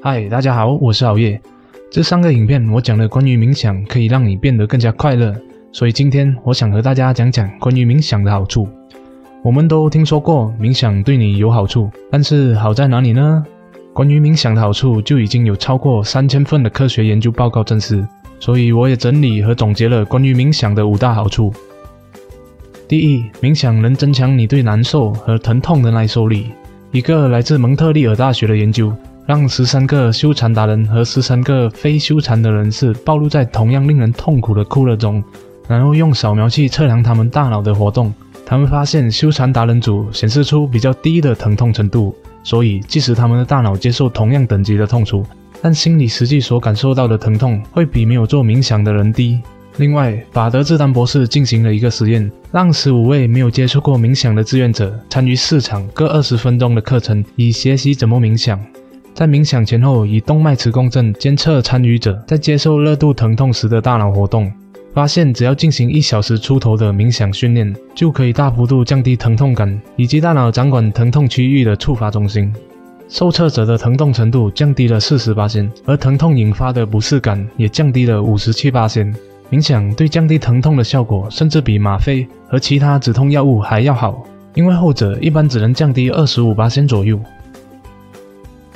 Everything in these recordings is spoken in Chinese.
嗨，大家好，我是熬夜。这三个影片我讲了关于冥想可以让你变得更加快乐，所以今天我想和大家讲讲关于冥想的好处。我们都听说过冥想对你有好处，但是好在哪里呢？关于冥想的好处就已经有超过三千份的科学研究报告证实，所以我也整理和总结了关于冥想的五大好处。第一，冥想能增强你对难受和疼痛的耐受力。一个来自蒙特利尔大学的研究。让十三个修禅达人和十三个非修禅的人士暴露在同样令人痛苦的酷热中，然后用扫描器测量他们大脑的活动。他们发现修禅达人组显示出比较低的疼痛程度，所以即使他们的大脑接受同样等级的痛楚，但心里实际所感受到的疼痛会比没有做冥想的人低。另外，法德志丹博士进行了一个实验，让十五位没有接触过冥想的志愿者参与四场各二十分钟的课程，以学习怎么冥想。在冥想前后，以动脉磁共振监测参与者在接受热度疼痛时的大脑活动，发现只要进行一小时出头的冥想训练，就可以大幅度降低疼痛感以及大脑掌管疼痛区域的触发中心。受测者的疼痛程度降低了四十八仙，而疼痛引发的不适感也降低了五十七八仙。冥想对降低疼痛的效果，甚至比吗啡和其他止痛药物还要好，因为后者一般只能降低二十五八左右。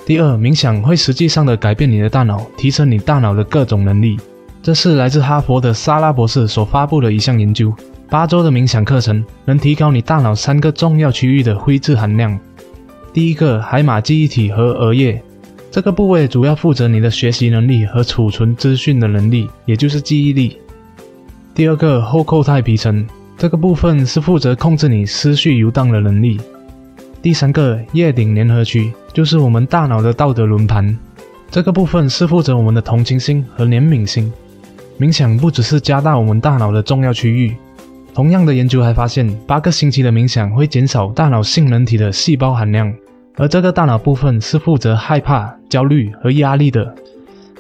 第二，冥想会实际上的改变你的大脑，提升你大脑的各种能力。这是来自哈佛的莎拉博士所发布的一项研究。八周的冥想课程能提高你大脑三个重要区域的灰质含量。第一个，海马记忆体和额叶，这个部位主要负责你的学习能力和储存资讯的能力，也就是记忆力。第二个，后扣太皮层，这个部分是负责控制你思绪游荡的能力。第三个叶顶联合区就是我们大脑的道德轮盘，这个部分是负责我们的同情心和怜悯心。冥想不只是加大我们大脑的重要区域，同样的研究还发现，八个星期的冥想会减少大脑性能体的细胞含量，而这个大脑部分是负责害怕、焦虑和压力的。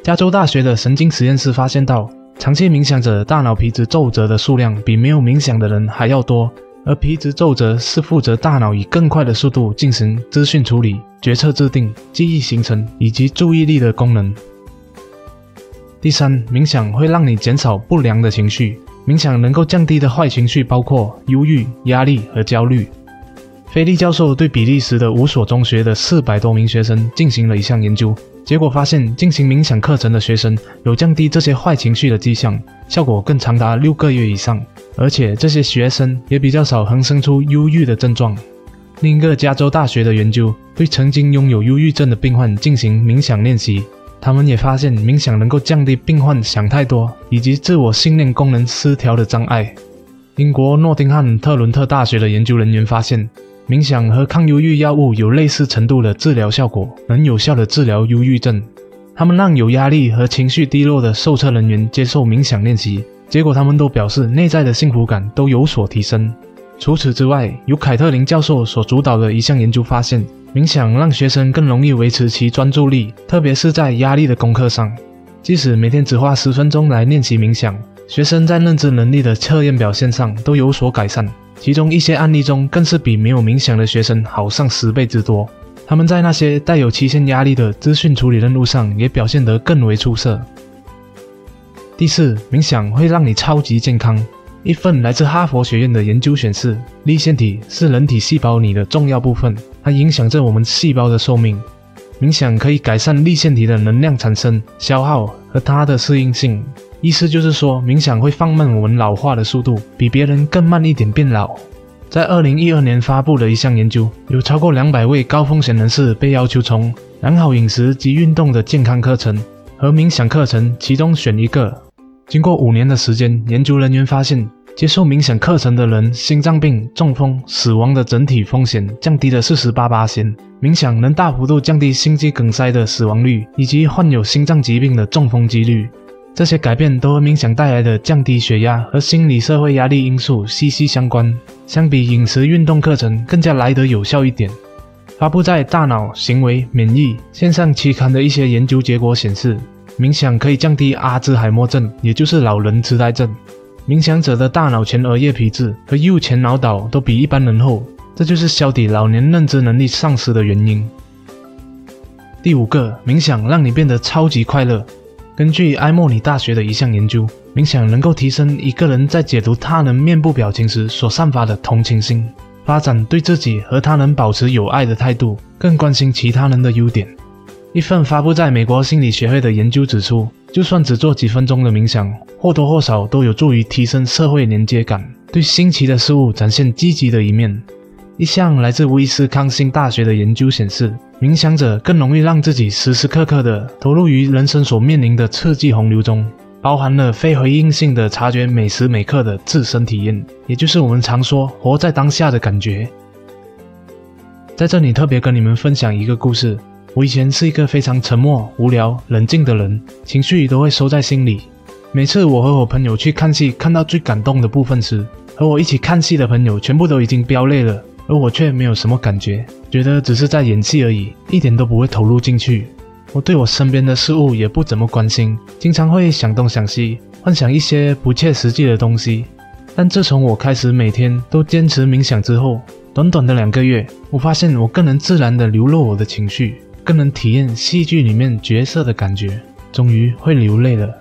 加州大学的神经实验室发现到，长期冥想者大脑皮质皱褶的数量比没有冥想的人还要多。而皮质皱褶是负责大脑以更快的速度进行资讯处理、决策制定、记忆形成以及注意力的功能。第三，冥想会让你减少不良的情绪。冥想能够降低的坏情绪包括忧郁、压力和焦虑。菲利教授对比利时的五所中学的四百多名学生进行了一项研究。结果发现，进行冥想课程的学生有降低这些坏情绪的迹象，效果更长达六个月以上。而且这些学生也比较少横生出忧郁的症状。另一个加州大学的研究对曾经拥有忧郁症的病患进行冥想练习，他们也发现冥想能够降低病患想太多以及自我信念功能失调的障碍。英国诺丁汉特伦特大学的研究人员发现。冥想和抗忧郁药物有类似程度的治疗效果，能有效的治疗忧郁症。他们让有压力和情绪低落的受测人员接受冥想练习，结果他们都表示内在的幸福感都有所提升。除此之外，由凯特琳教授所主导的一项研究发现，冥想让学生更容易维持其专注力，特别是在压力的功课上。即使每天只花十分钟来练习冥想，学生在认知能力的测验表现上都有所改善。其中一些案例中，更是比没有冥想的学生好上十倍之多。他们在那些带有期限压力的资讯处理任务上，也表现得更为出色。第四，冥想会让你超级健康。一份来自哈佛学院的研究显示，立腺体是人体细胞里的重要部分，它影响着我们细胞的寿命。冥想可以改善立腺体的能量产生、消耗和它的适应性。意思就是说，冥想会放慢我们老化的速度，比别人更慢一点变老。在二零一二年发布的一项研究，有超过两百位高风险人士被要求从良好饮食及运动的健康课程和冥想课程其中选一个。经过五年的时间，研究人员发现，接受冥想课程的人，心脏病、中风、死亡的整体风险降低了四十八八仙。冥想能大幅度降低心肌梗塞的死亡率以及患有心脏疾病的中风几率。这些改变都和冥想带来的降低血压和心理社会压力因素息息相关。相比饮食运动课程，更加来得有效一点。发布在《大脑行为免疫》线上期刊的一些研究结果显示，冥想可以降低阿兹海默症，也就是老人痴呆症。冥想者的大脑前额叶皮质和右前脑岛都比一般人厚，这就是消抵老年认知能力丧失的原因。第五个，冥想让你变得超级快乐。根据埃默里大学的一项研究，冥想能够提升一个人在解读他人面部表情时所散发的同情心，发展对自己和他人保持友爱的态度，更关心其他人的优点。一份发布在美国心理学会的研究指出，就算只做几分钟的冥想，或多或少都有助于提升社会连接感，对新奇的事物展现积极的一面。一项来自威斯康星大学的研究显示，冥想者更容易让自己时时刻刻地投入于人生所面临的刺激洪流中，包含了非回应性的察觉每时每刻的自身体验，也就是我们常说活在当下的感觉。在这里特别跟你们分享一个故事。我以前是一个非常沉默、无聊、冷静的人，情绪都会收在心里。每次我和我朋友去看戏，看到最感动的部分时，和我一起看戏的朋友全部都已经飙泪了，而我却没有什么感觉，觉得只是在演戏而已，一点都不会投入进去。我对我身边的事物也不怎么关心，经常会想东想西，幻想一些不切实际的东西。但自从我开始每天都坚持冥想之后，短短的两个月，我发现我更能自然地流露我的情绪。更能体验戏剧里面角色的感觉，终于会流泪了，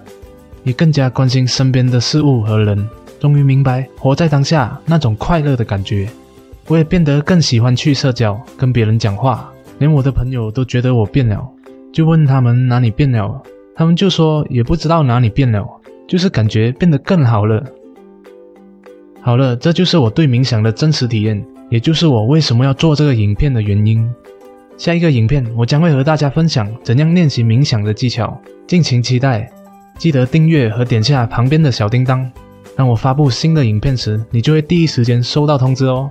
也更加关心身边的事物和人，终于明白活在当下那种快乐的感觉。我也变得更喜欢去社交，跟别人讲话，连我的朋友都觉得我变了，就问他们哪里变了，他们就说也不知道哪里变了，就是感觉变得更好了。好了，这就是我对冥想的真实体验，也就是我为什么要做这个影片的原因。下一个影片，我将会和大家分享怎样练习冥想的技巧，敬请期待。记得订阅和点下旁边的小叮当，当我发布新的影片时，你就会第一时间收到通知哦。